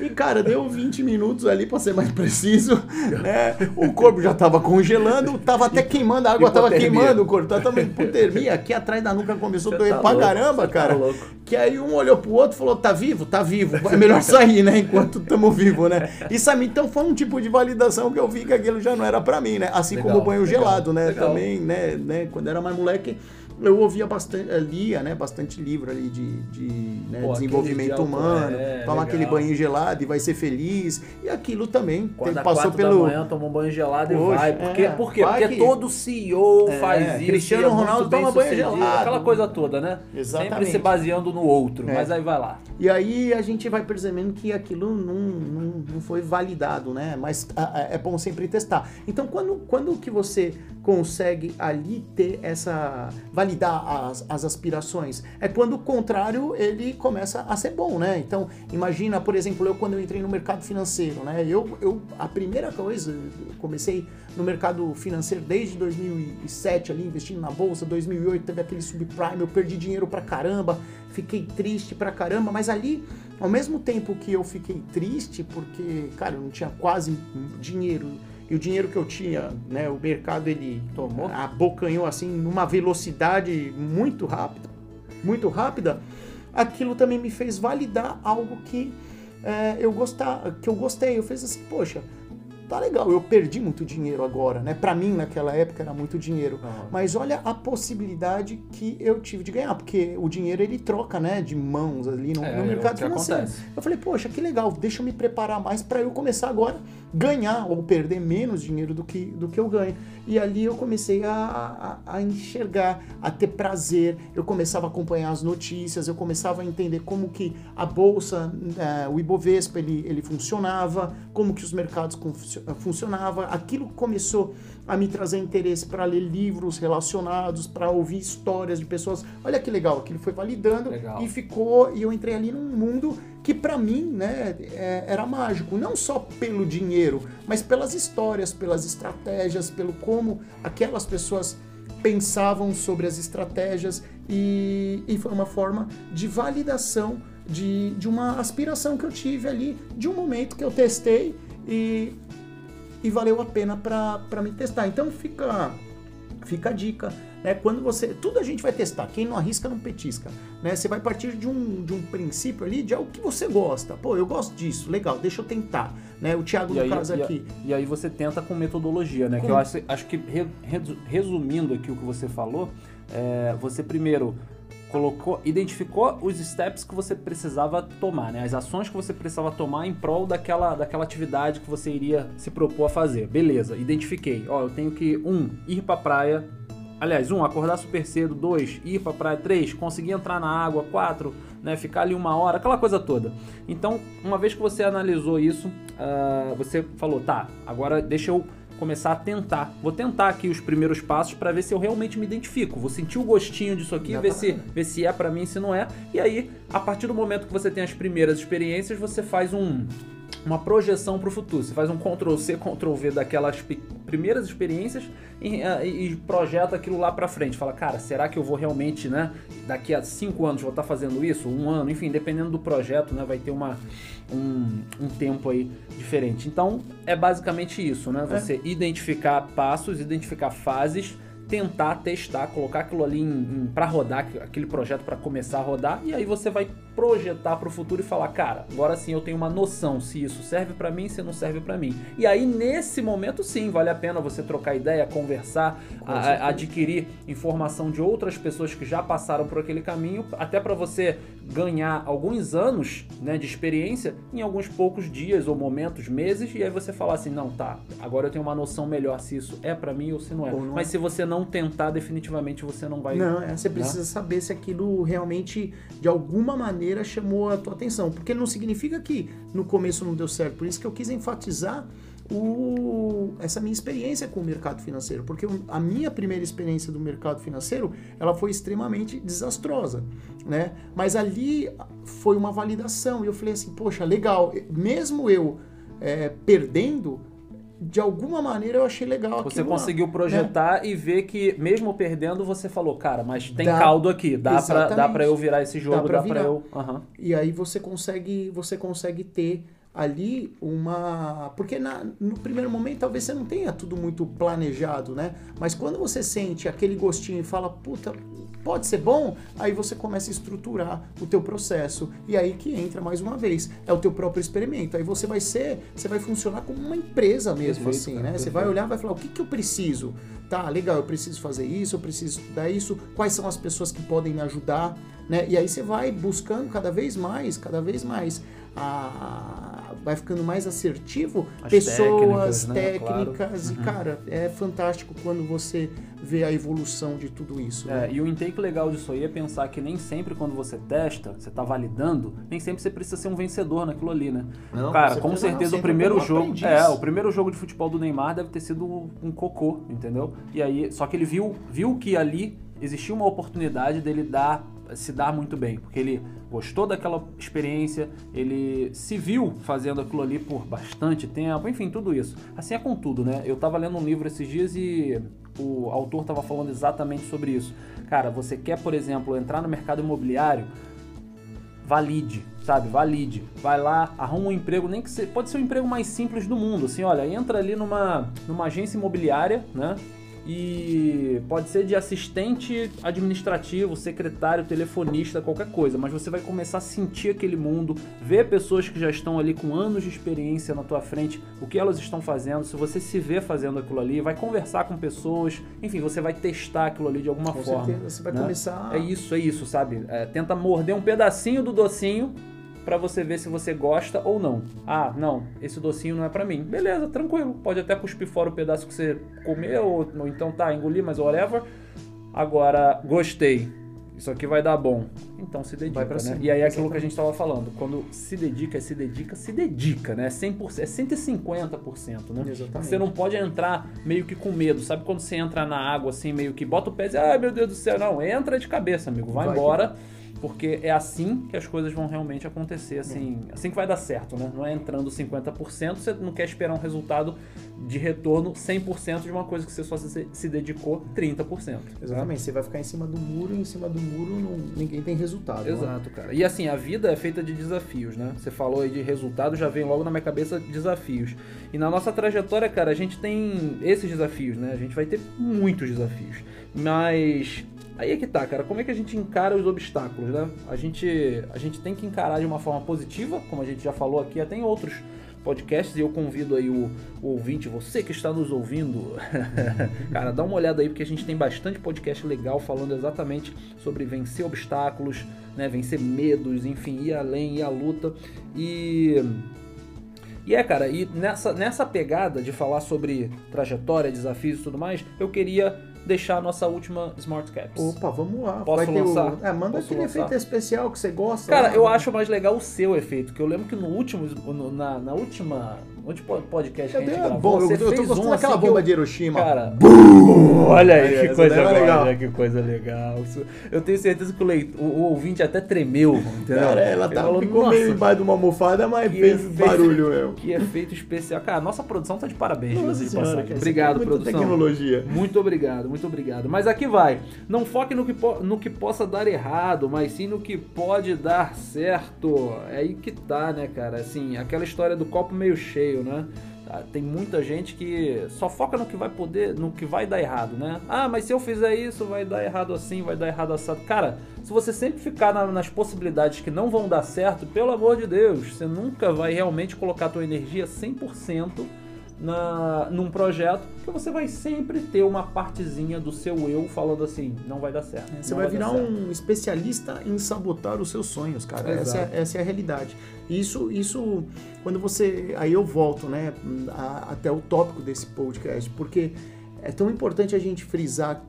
E, cara, deu 20 minutos ali, pra ser mais preciso, né? O corpo já tava congelando, tava até queimando, a água tava Hipotermia. queimando o corpo, tava também hipotermia. Aqui atrás da nuca começou a doer tá pra louco, caramba, tá cara. louco. Que aí um olhou pro outro e falou, tá vivo? Tá vivo. É melhor sair, né? Enquanto tamo vivo, né? Isso aí, então foi um tipo de validação que eu vi que aquilo já não era pra mim, né? Assim Legal, como o banho legal, gelado, né? legal. Também, né, né? Quando era mais moleque, eu ouvia bastante, eh, lia, né? Bastante livro ali de, de né, Pô, desenvolvimento humano, é, toma legal. aquele banho gelado e vai ser feliz. E aquilo também Quando às passou pelo. da manhã toma um banho gelado e vai. Por quê? é, Por quê? vai Porque que- todo CEO É, faz isso. Cristiano é Ronaldo toma banho gelado. Aquela coisa toda, né? Sempre Exatamente. se baseando no outro. É. Mas aí vai lá. E aí a gente vai percebendo que aquilo não, não, não foi validado, né? Mas ah, é bom sempre testar. Então, quando, quando que você consegue ali ter essa... validar as, as aspirações? É quando o contrário, ele começa a ser bom, né? Então, imagina, por exemplo, eu quando eu entrei no mercado financeiro, né? Eu, eu a primeira coisa, eu comecei no mercado financeiro desde 2007 ali, investindo na bolsa, 2008 teve aquele subprime, eu perdi dinheiro pra caramba, fiquei triste pra caramba, mas ali, ao mesmo tempo que eu fiquei triste, porque, cara, eu não tinha quase dinheiro, e o dinheiro que eu tinha, né, o mercado ele Tomou. abocanhou assim numa velocidade muito rápida, muito rápida, aquilo também me fez validar algo que é, eu gostar, que eu gostei. Eu fiz assim, poxa, tá legal, eu perdi muito dinheiro agora, né? Pra mim naquela época era muito dinheiro. Aham. Mas olha a possibilidade que eu tive de ganhar, porque o dinheiro ele troca, né, de mãos ali no, É, no é mercado financeiro. acontece. Eu falei, poxa, que legal, deixa eu me preparar mais para eu começar agora ganhar ou perder menos dinheiro do que, do que eu ganho. E ali eu comecei a, a, a enxergar, a ter prazer, eu começava a acompanhar as notícias, eu começava a entender como que a bolsa, eh, o Ibovespa, ele, ele funcionava, como que os mercados funcio- funcionavam. Aquilo começou a me trazer interesse para ler livros relacionados, para ouvir histórias de pessoas. Olha que legal, aquilo foi validando Legal. e ficou e eu entrei ali num mundo que para mim né é- era mágico não só pelo dinheiro mas pelas histórias pelas estratégias pelo como aquelas pessoas pensavam sobre as estratégias e, e foi uma forma de validação de, de uma aspiração que eu tive ali de um momento que eu testei e, e valeu a pena para me testar então fica fica a dica, né? Quando você. Tudo a gente vai testar. Quem não arrisca não petisca. Né? Você vai partir de um, de um princípio ali de algo que você gosta. Pô, eu gosto disso, legal, deixa eu tentar. Né? O Thiago, E no aí, caso e, aqui. e aí você tenta com metodologia, né? Que Com- eu acho, acho que, re- resu- resumindo aqui o que você falou, é, você primeiro colocou, identificou os steps que você precisava tomar, né? As ações que você precisava tomar em prol daquela, daquela atividade que você iria se propor a fazer. Beleza, identifiquei. Ó, eu tenho que, um, ir pra praia. Aliás, um, acordar super cedo. Dois, ir pra praia. Três, conseguir entrar na água. Quatro, né, ficar ali uma hora, aquela coisa toda. Então, uma vez que você analisou isso, ah, você falou, tá, agora deixa eu começar a tentar. Vou tentar aqui os primeiros passos para ver se eu realmente me identifico. Vou sentir o gostinho disso aqui, ver se, ver se é para mim, se não é. E aí, a partir do momento que você tem as primeiras experiências, você faz um uma projeção para o futuro. Você faz um Ctrl C, Ctrl V daquelas primeiras experiências e, ah, e- e projeta aquilo lá para frente. Fala, cara, será que eu vou realmente, né? Daqui a cinco anos vou estar fazendo isso? Um ano, enfim, dependendo do projeto, né? Vai ter uma, um, um tempo aí diferente. Então, é basicamente isso, né? Você identificar passos, identificar fases tentar testar, colocar aquilo ali para rodar, aquele projeto para começar a rodar, e aí você vai projetar para o futuro e falar, cara, agora sim eu tenho uma noção se isso serve para mim, se não serve para mim. E aí nesse momento sim vale a pena você trocar ideia, conversar, a- adquirir informação de outras pessoas que já passaram por aquele caminho, até para você ganhar alguns anos, né, de experiência em alguns poucos dias ou momentos, meses, e aí você falar assim, não, tá, agora eu tenho uma noção melhor se isso é para mim ou se não é. Não Mas é. se você não tentar, definitivamente você não vai. Não, é, você precisa saber se aquilo realmente, de alguma maneira, chamou a tua atenção. Porque não significa que no começo não deu certo. Por isso que eu quis enfatizar o, essa minha experiência com o mercado financeiro. Porque a minha primeira experiência do mercado financeiro, ela foi extremamente desastrosa, né? Mas ali foi uma validação. E eu falei assim, poxa, legal. Mesmo eu é, perdendo, de alguma maneira eu achei legal Você aquilo conseguiu né? projetar e ver que, mesmo perdendo, você falou, cara, mas tem Dá- caldo aqui, dá pra, dá pra eu virar esse jogo, pra dá pra, virar. eu. Aham. E aí você consegue, você consegue ter ali uma. Porque na- no primeiro momento talvez você não tenha tudo muito planejado, né? Mas quando você sente aquele gostinho e fala, puta, pode ser bom, aí você começa a estruturar o teu processo. E aí que entra mais uma vez, é o teu próprio experimento. Aí você vai ser, você vai funcionar como uma empresa mesmo, Perfeito, assim, né? Você perfeito. vai olhar vai falar, o que, que eu preciso? Tá, legal, eu preciso fazer isso, eu preciso estudar isso, quais são as pessoas que podem me ajudar, né? E aí você vai buscando cada vez mais, cada vez mais, a... vai ficando mais assertivo, As pessoas, técnicas, né? técnicas, Claro. e Uhum. cara, é fantástico quando você vê a evolução de tudo isso. É, né? e o intake legal disso aí é pensar que nem sempre quando você testa, você tá validando, nem sempre você precisa ser um vencedor naquilo ali, né? Não, Cara, com com certeza não, o primeiro jogo. aprendiz. É, o primeiro jogo de futebol do Neymar deve ter sido um cocô, entendeu? E aí, só que ele viu, viu que ali existia uma oportunidade dele dar se dar muito bem, porque ele gostou daquela experiência, ele se viu fazendo aquilo ali por bastante tempo, enfim, tudo isso. Assim é com tudo, né? Eu tava lendo um livro esses dias e o autor tava falando exatamente sobre isso. Cara, você quer, por exemplo, entrar no mercado imobiliário, valide, sabe? Valide. Vai lá, arruma um emprego, nem que se, pode ser o emprego mais simples do mundo, assim, olha, entra ali numa, numa agência imobiliária, né? E pode ser de assistente administrativo, secretário, telefonista, qualquer coisa, mas você vai começar a sentir aquele mundo, ver pessoas que já estão ali com anos de experiência na tua frente, o que elas estão fazendo, se você se vê fazendo aquilo ali, vai conversar com pessoas, enfim, você vai testar aquilo ali de alguma Com forma. certeza, você vai né? começar. É isso, é isso, sabe? É, tenta morder um pedacinho do docinho pra você ver se você gosta ou não. Ah, não, esse docinho não é pra mim. Beleza, tranquilo. Pode até cuspir fora o pedaço que você comeu, ou, ou então tá, engolir, mas whatever. Agora, gostei. Isso aqui vai dar bom. Então se dedica, Vai pra né? cima, E aí é aquilo que a gente tava falando. Quando se dedica, se dedica, se dedica, né? 100%, é 150%, né? Exatamente. Você não pode entrar meio que com medo. Sabe quando você entra na água assim, meio que bota o pé e diz, ai meu Deus do céu. Não, entra de cabeça, amigo. Vai, Vai que embora. Porque é assim que as coisas vão realmente acontecer, assim, assim que vai dar certo, né? Não é entrando 50%, você não quer esperar um resultado de retorno 100% de uma coisa que você só se, se dedicou 30%. né? Exatamente, você vai ficar em cima do muro e em cima do muro não- ninguém tem resultado. né? Exato, cara. E assim, a vida é feita de desafios, né? Você falou aí de resultado, já vem logo na minha cabeça desafios. E na nossa trajetória, cara, a gente tem esses desafios, né? A gente vai ter muitos desafios. Mas aí é que tá, cara. Como é que a gente encara os obstáculos, né? A gente, a gente tem que encarar de uma forma positiva, como a gente já falou aqui, até em outros podcasts, e eu convido aí o, o ouvinte, você que está nos ouvindo, cara, dá uma olhada aí, porque a gente tem bastante podcast legal falando exatamente sobre vencer obstáculos, né, vencer medos, enfim, ir além, ir à luta. E e é, cara, e nessa, nessa pegada de falar sobre trajetória, desafios e tudo mais, eu queria deixar a nossa última Smart Caps. Opa, vamos lá. Posso vai lançar? O... É, manda Posso aquele lançar? efeito especial que você gosta. Cara, lá. eu acho mais legal o seu efeito, que eu lembro que no último, no- na, na última, Onde podcast que Eu, a gente gravou, bomba, você eu, eu tô fez gostando um daquela assim bomba eu- de Hiroshima. Cara, olha aí, Aí, que coisa é legal. legal. Olha que coisa legal. Eu tenho certeza que o, leit- o- o ouvinte até tremeu, entendeu? Cara, ela tá, falou, ficou meio "Nossa, embaixo de uma almofada, mas fez efeito- barulho mesmo. Que efeito especial. Cara, nossa produção tá de parabéns, Nossa de senhora, cara, Obrigado, produção. tecnologia. Muito obrigado, muito obrigado. Mas aqui vai. Não foque no que, no que possa dar errado, mas sim no que pode dar certo. É aí que tá, né, cara? Assim, aquela história do copo meio cheio, né? Ah, Tem muita gente que só foca no que vai poder, no que vai dar errado, né? Ah, mas se eu fizer isso, vai dar errado assim, vai dar errado assado. Cara, se você sempre ficar na- nas possibilidades que não vão dar certo, pelo amor de Deus, você nunca vai realmente colocar a tua energia 100% na, num projeto, que você vai sempre ter uma partezinha do seu eu falando assim, não vai dar certo. Você não vai dar virar um especialista em sabotar os seus sonhos, cara. Essa é, essa é a realidade. Isso, isso, quando você. Aí eu volto, né, a- até o tópico desse podcast, porque é tão importante a gente frisar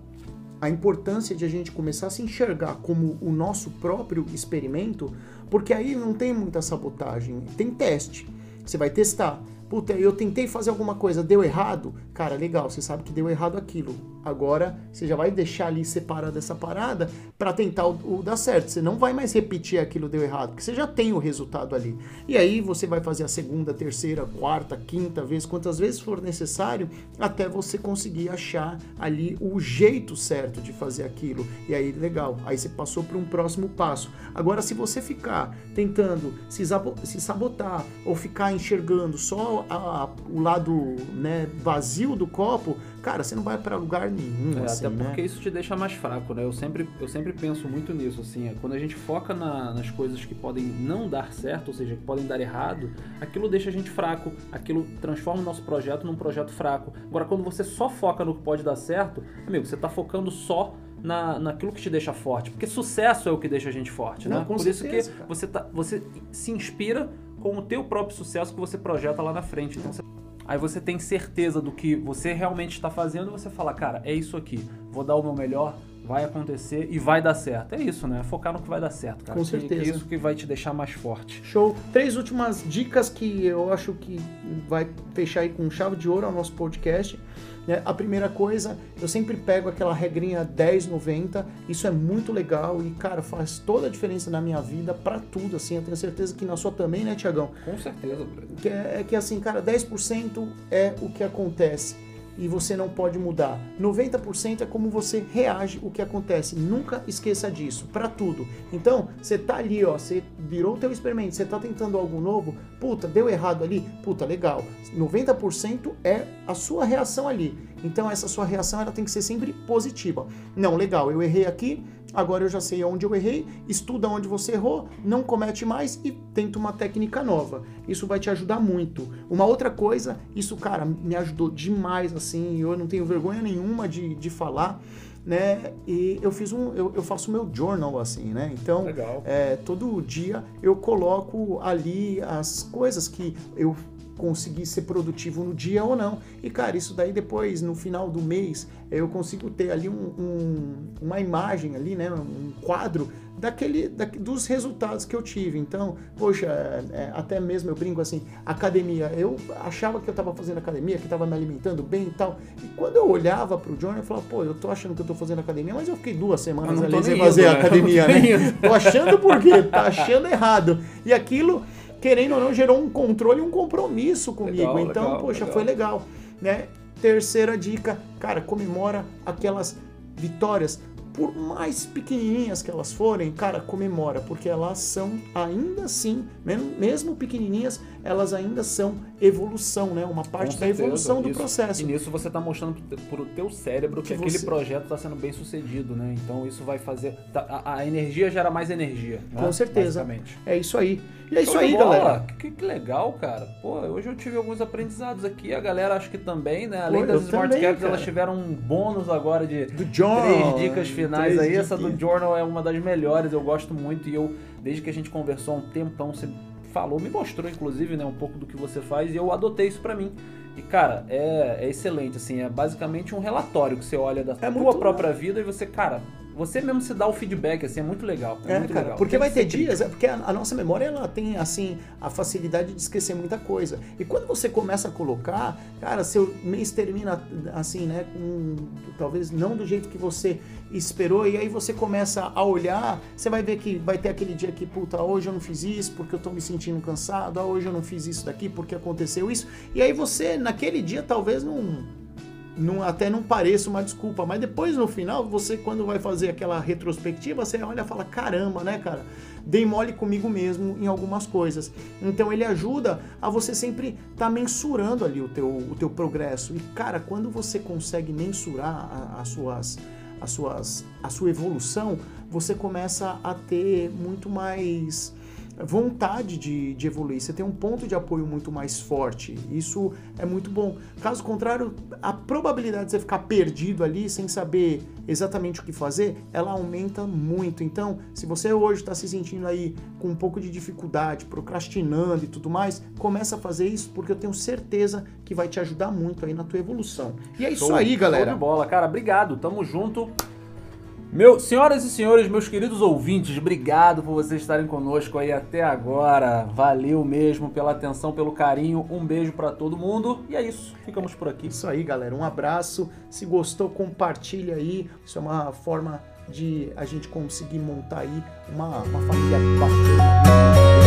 a importância de a gente começar a se enxergar como o nosso próprio experimento, porque aí não tem muita sabotagem, tem teste. Você vai testar. Puta, eu tentei fazer alguma coisa, deu errado. Cara, legal, você sabe que deu errado aquilo. Agora você já vai deixar ali separada essa parada para tentar o, o dar certo. Você não vai mais repetir aquilo deu errado, porque você já tem o resultado ali. E aí você vai fazer a segunda, terceira, quarta, quinta vez, quantas vezes for necessário, até você conseguir achar ali o jeito certo de fazer aquilo. E aí, legal, aí você passou para um próximo passo. Agora, se você ficar tentando se, sabo- se sabotar ou ficar enxergando só a- a- o lado né, vazio do copo, cara, você não vai para lugar nenhum. É, assim, até porque né? isso te deixa mais fraco, né? Eu sempre, eu sempre penso muito nisso, assim, é, quando a gente foca na- nas coisas que podem não dar certo, ou seja, que podem dar errado, aquilo deixa a gente fraco, aquilo transforma o nosso projeto num projeto fraco. Agora, quando você só foca no que pode dar certo, amigo, você tá focando só na, naquilo que te deixa forte, porque sucesso é o que deixa a gente forte, Não, né? Por certeza, isso que cara. você, tá, você se inspira com o teu próprio sucesso que você projeta lá na frente. Então, você Aí você tem certeza do que você realmente está fazendo você fala, cara, é isso aqui, vou dar o meu melhor, vai acontecer e vai dar certo. É isso, né? Focar no que vai dar certo, cara. Com Que- certeza. Que é isso que vai te deixar mais forte. Show. Três últimas dicas que eu acho que vai fechar aí com chave de ouro ao nosso podcast. né? A primeira coisa, eu sempre pego aquela regrinha 10-90. Isso é muito legal e, cara, faz toda a diferença na minha vida pra tudo, assim. Eu tenho certeza que na sua também, né, Tiagão? Com certeza, Bruno. Que é, é que assim, cara, 10% é o que acontece e você não pode mudar. 90% é como você reage o que acontece. Nunca esqueça disso, pra tudo. Então, você tá ali, ó, você virou o teu experimento, você tá tentando algo novo, puta, deu errado ali, puta, legal. 90% é a sua reação ali. Então, essa sua reação ela tem que ser sempre positiva. Não, legal, eu errei aqui, agora eu já sei onde eu errei, estuda onde você errou, não comete mais e tenta uma técnica nova. Isso vai te ajudar muito. Uma outra coisa, isso, cara, me ajudou demais, assim, eu não tenho vergonha nenhuma de, de falar, né? E eu fiz um, eu, eu faço meu journal, assim, né? Então, Legal. é, todo dia eu coloco ali as coisas que eu consegui ser produtivo no dia ou não. E, cara, isso daí depois, no final do mês, eu consigo ter ali um- um- uma imagem ali, né? Um quadro daquele, da- dos resultados que eu tive. Então, poxa, é, até mesmo eu brinco assim, academia. Eu achava que eu estava fazendo academia, que estava me alimentando bem e tal. E quando eu olhava pro Johnny, eu falava, pô, eu tô achando que eu tô fazendo academia, mas eu fiquei duas semanas ali sem fazer né? academia, né? Tô achando por quê? Tá achando errado. E aquilo, querendo ou não, gerou um controle e um compromisso comigo. Legal, então, legal, poxa, legal. foi legal, né? Terceira dica, cara, comemora aquelas vitórias. Por mais pequenininhas que elas forem, cara, comemora, porque elas são ainda assim, mesmo pequenininhas, elas ainda são evolução, né? Uma parte Com da certeza, evolução do isso. processo. E nisso você tá mostrando pro, pro teu cérebro que, Que aquele você- projeto tá sendo bem sucedido, né? Então isso vai fazer. tá- a, a energia gera mais energia. né? Com certeza. É isso aí. E é isso aí, bola. galera. Que, que legal, cara. Pô, hoje eu tive alguns aprendizados aqui. A galera acho que também, né? Além Pô, das Smart também, Caps, cara. elas tiveram um bônus agora de Do Journal. três dicas finais Três aí. Essa do dicas. Journal é uma das melhores. Eu gosto muito. E eu, desde que a gente conversou há um tempão, você falou, me mostrou, inclusive, né? Um pouco do que você faz. E eu adotei isso pra mim. E, cara, é, é excelente, assim. É basicamente um relatório que você olha da É tua própria vida e você, cara, você mesmo se dá o feedback, assim, é muito legal. É, É, muito cara, legal. porque Tem vai ter dias, é porque a, a nossa memória ela tem assim a facilidade de esquecer muita coisa. E quando você começa a colocar, cara, seu mês termina assim, né, com talvez não do jeito que você esperou e aí você começa a olhar, você vai ver que vai ter aquele dia que, puta, hoje eu não fiz isso porque eu tô me sentindo cansado, ah, hoje eu não fiz isso daqui porque aconteceu isso. E aí você naquele dia talvez não não, até não pareça uma desculpa, mas depois no final, você quando vai fazer aquela retrospectiva, você olha e fala, caramba, né, cara? Dei mole comigo mesmo em algumas coisas. Então ele ajuda a você sempre estar tá mensurando ali o teu, o teu progresso. E, cara, quando você consegue mensurar as suas, as suas, a sua evolução, você começa a ter muito mais vontade de, de evoluir, você tem um ponto de apoio muito mais forte. Isso é muito bom. Caso contrário, a probabilidade de você ficar perdido ali sem saber exatamente o que fazer, ela aumenta muito. Então, se você hoje está se sentindo aí com um pouco de dificuldade, procrastinando e tudo mais, começa a fazer isso porque eu tenho certeza que vai te ajudar muito aí na tua evolução. E é isso Show, aí, Show galera. de bola, cara. Obrigado. Tamo junto. Meu, senhoras e senhores, meus queridos ouvintes, obrigado por vocês estarem conosco aí até agora. Valeu mesmo pela atenção, pelo carinho. Um beijo pra todo mundo. E é isso. Ficamos por aqui. Isso aí, galera. Um abraço. Se gostou, compartilha aí. Isso é uma forma de a gente conseguir montar aí uma, uma família bacana.